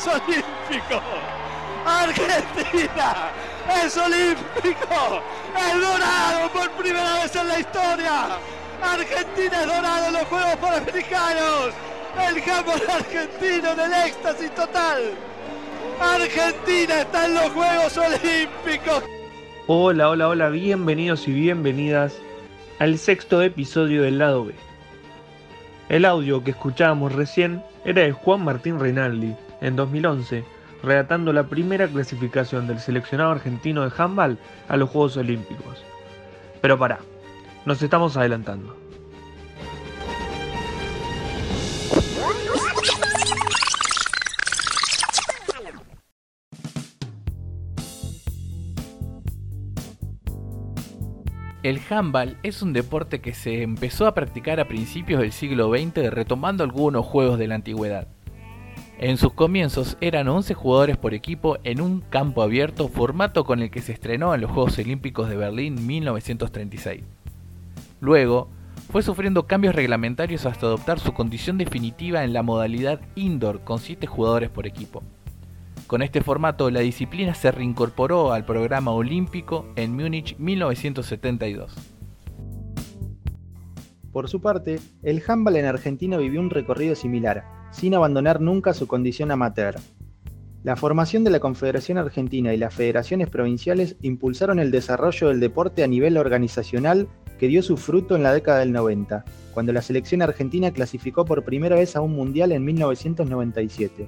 Es olímpico. Argentina es olímpico. Es dorado por primera vez en la historia. Argentina es dorado en los Juegos Panamericanos. El campo argentino del éxtasis total. Argentina está en los Juegos Olímpicos. Hola, hola, hola, bienvenidos y bienvenidas al sexto episodio del lado B. El audio que escuchábamos recién era de Juan Martín Reinaldi, en 2011, relatando la primera clasificación del seleccionado argentino de handball a los Juegos Olímpicos. Pero pará, nos estamos adelantando. El handball es un deporte que se empezó a practicar a principios del siglo XX retomando algunos juegos de la antigüedad. En sus comienzos eran 11 jugadores por equipo en un campo abierto, formato con el que se estrenó en los Juegos Olímpicos de Berlín 1936. Luego, fue sufriendo cambios reglamentarios hasta adoptar su condición definitiva en la modalidad indoor con 7 jugadores por equipo. Con este formato, la disciplina se reincorporó al programa olímpico en Múnich 1972. Por su parte, el handball en Argentina vivió un recorrido similar, sin abandonar nunca su condición amateur. La formación de la Confederación Argentina y las federaciones provinciales impulsaron el desarrollo del deporte a nivel organizacional que dio su fruto en la década del 90, cuando la selección argentina clasificó por primera vez a un mundial en 1997.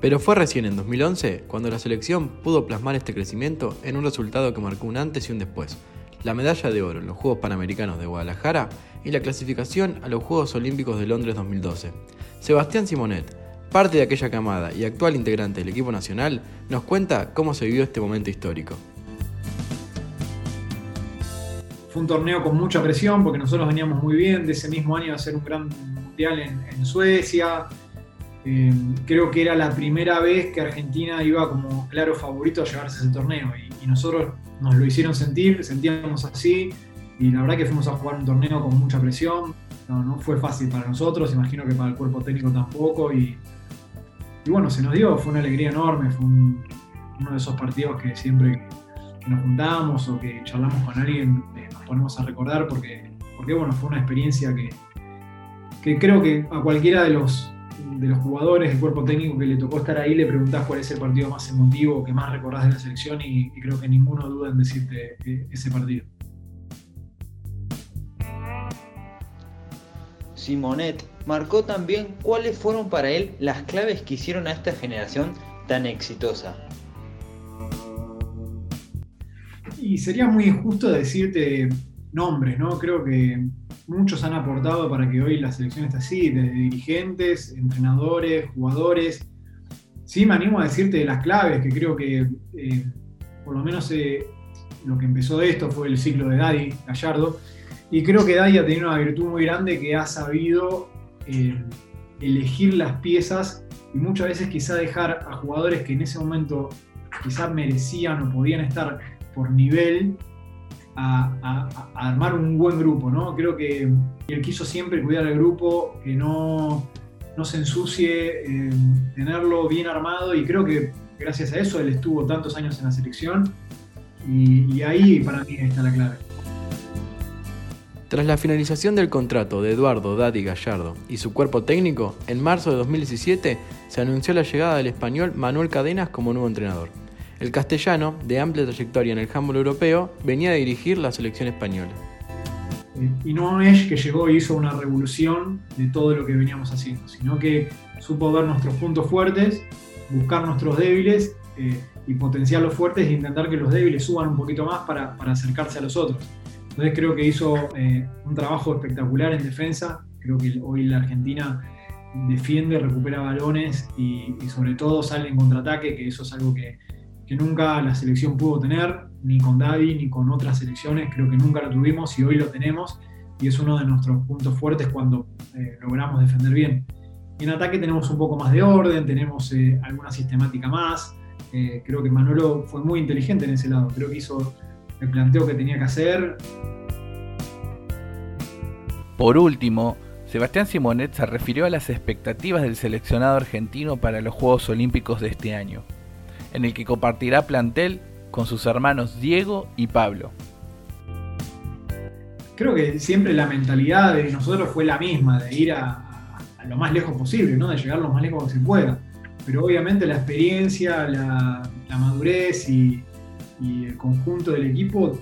Pero fue recién en 2011 cuando la selección pudo plasmar este crecimiento en un resultado que marcó un antes y un después. La medalla de oro en los Juegos Panamericanos de Guadalajara y la clasificación a los Juegos Olímpicos de Londres 2012. Sebastián Simonet, parte de aquella camada y actual integrante del equipo nacional, nos cuenta cómo se vivió este momento histórico. Fue un torneo con mucha presión porque nosotros veníamos muy bien de ese mismo año a hacer un gran mundial en, Suecia, eh, creo que era la primera vez que Argentina iba como claro favorito a llevarse ese torneo y, nosotros nos lo hicieron sentir, sentíamos así y la verdad que fuimos a jugar un torneo con mucha presión, no, fue fácil para nosotros, imagino que para el cuerpo técnico tampoco y, bueno, se nos dio, fue una alegría enorme, fue uno de esos partidos que siempre que nos juntamos o que charlamos con alguien eh, nos ponemos a recordar porque, porque bueno, fue una experiencia que, que creo que a cualquiera de los de los jugadores, del cuerpo técnico que le tocó estar ahí, le preguntás cuál es el partido más emotivo, que más recordás de la selección y, creo que ninguno duda en decirte ese partido. Simonet marcó también cuáles fueron para él las claves que hicieron a esta generación tan exitosa. Y sería muy injusto decirte nombres, ¿no? Creo que muchos han aportado para que hoy la selección esté así, desde dirigentes, entrenadores, jugadores. Sí, me animo a decirte las claves, que creo que eh, por lo menos eh, lo que empezó de esto fue el ciclo de Daddy Gallardo, y creo que Daddy ha tenido una virtud muy grande que ha sabido eh, elegir las piezas y muchas veces quizá dejar a jugadores que en ese momento quizá merecían o podían estar por nivel a, armar un buen grupo, ¿no? Creo que él quiso siempre cuidar al grupo, que no, no se ensucie, eh, tenerlo bien armado y creo que gracias a eso él estuvo tantos años en la selección y, ahí para mí está la clave. Tras la finalización del contrato de Eduardo Dadi Gallardo y su cuerpo técnico, en marzo de 2017 se anunció la llegada del español Manuel Cadenas como nuevo entrenador. El castellano, de amplia trayectoria en el handball europeo, venía a dirigir la selección española. Y no es que llegó y hizo una revolución de todo lo que veníamos haciendo, sino que supo ver nuestros puntos fuertes, buscar nuestros débiles eh, y potenciar los fuertes e intentar que los débiles suban un poquito más para, acercarse a los otros. Entonces creo que hizo eh, un trabajo espectacular en defensa. Creo que hoy la Argentina defiende, recupera balones y, y sobre todo sale en contraataque, que eso es algo que, que nunca la selección pudo tener, ni con Daddy, ni con otras selecciones, creo que nunca lo tuvimos y hoy lo tenemos, y es uno de nuestros puntos fuertes cuando eh, logramos defender bien. En ataque tenemos un poco más de orden, tenemos eh, alguna sistemática más, eh, creo que Manolo fue muy inteligente en ese lado, creo que hizo el planteo que tenía que hacer. Por último, Sebastián Simonet se refirió a las expectativas del seleccionado argentino para los Juegos Olímpicos de este año, en el que compartirá plantel con sus hermanos Diego y Pablo. Creo que siempre la mentalidad de nosotros fue la misma, de ir a, lo más lejos posible, ¿no? de llegar lo más lejos que se pueda. Pero obviamente la experiencia, la, madurez y, y el conjunto del equipo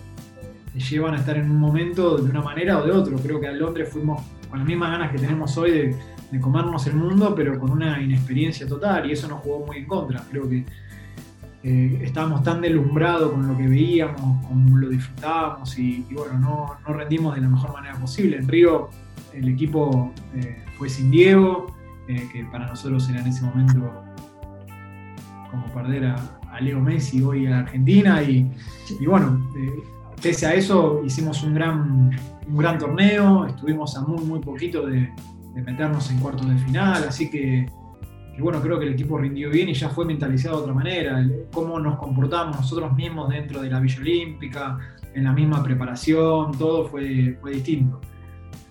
te llevan a estar en un momento de una manera o de otro. Creo que a Londres fuimos con las mismas ganas que tenemos hoy de, comernos el mundo, pero con una inexperiencia total y eso nos jugó muy en contra. Creo que eh, estábamos tan deslumbrados con lo que veíamos, como lo disfrutábamos y, bueno, no, rendimos de la mejor manera posible. En Río el equipo eh, fue sin Diego, eh, que para nosotros era en ese momento como perder a, Leo Messi hoy a Argentina y, bueno, pese a eso hicimos un gran un gran torneo, estuvimos a muy, muy poquito de, meternos en cuartos de final, así que, bueno, creo que el equipo rindió bien y ya fue mentalizado de otra manera, cómo nos comportamos nosotros mismos dentro de la Villa Olímpica, en la misma preparación, todo fue, fue distinto.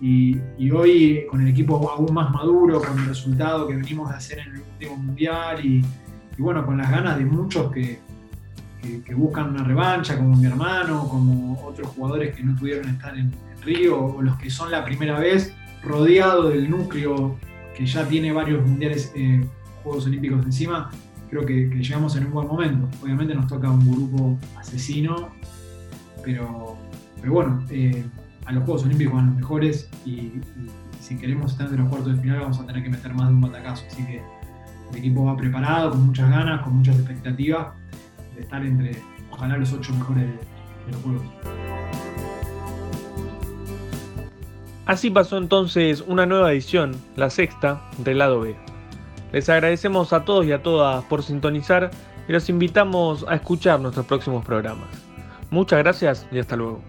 Y, hoy con el equipo aún más maduro, con el resultado que venimos de hacer en el último mundial y, bueno, con las ganas de muchos que, que, buscan una revancha, como mi hermano, como otros jugadores que no pudieron estar en, Río, o los que son la primera vez, rodeado del núcleo que ya tiene varios mundiales, eh, Juegos Olímpicos encima, creo que, llegamos en un buen momento. Obviamente nos toca un grupo asesino, pero, pero bueno, eh, a los Juegos Olímpicos van los mejores y, si queremos estar entre los cuartos de final vamos a tener que meter más de un batacazo. Así que el equipo va preparado, con muchas ganas, con muchas expectativas de estar entre, ojalá, los ocho mejores de, los juegos. Así pasó entonces una nueva edición, la sexta, del lado B. Les agradecemos a todos y a todas por sintonizar y los invitamos a escuchar nuestros próximos programas. Muchas gracias y hasta luego.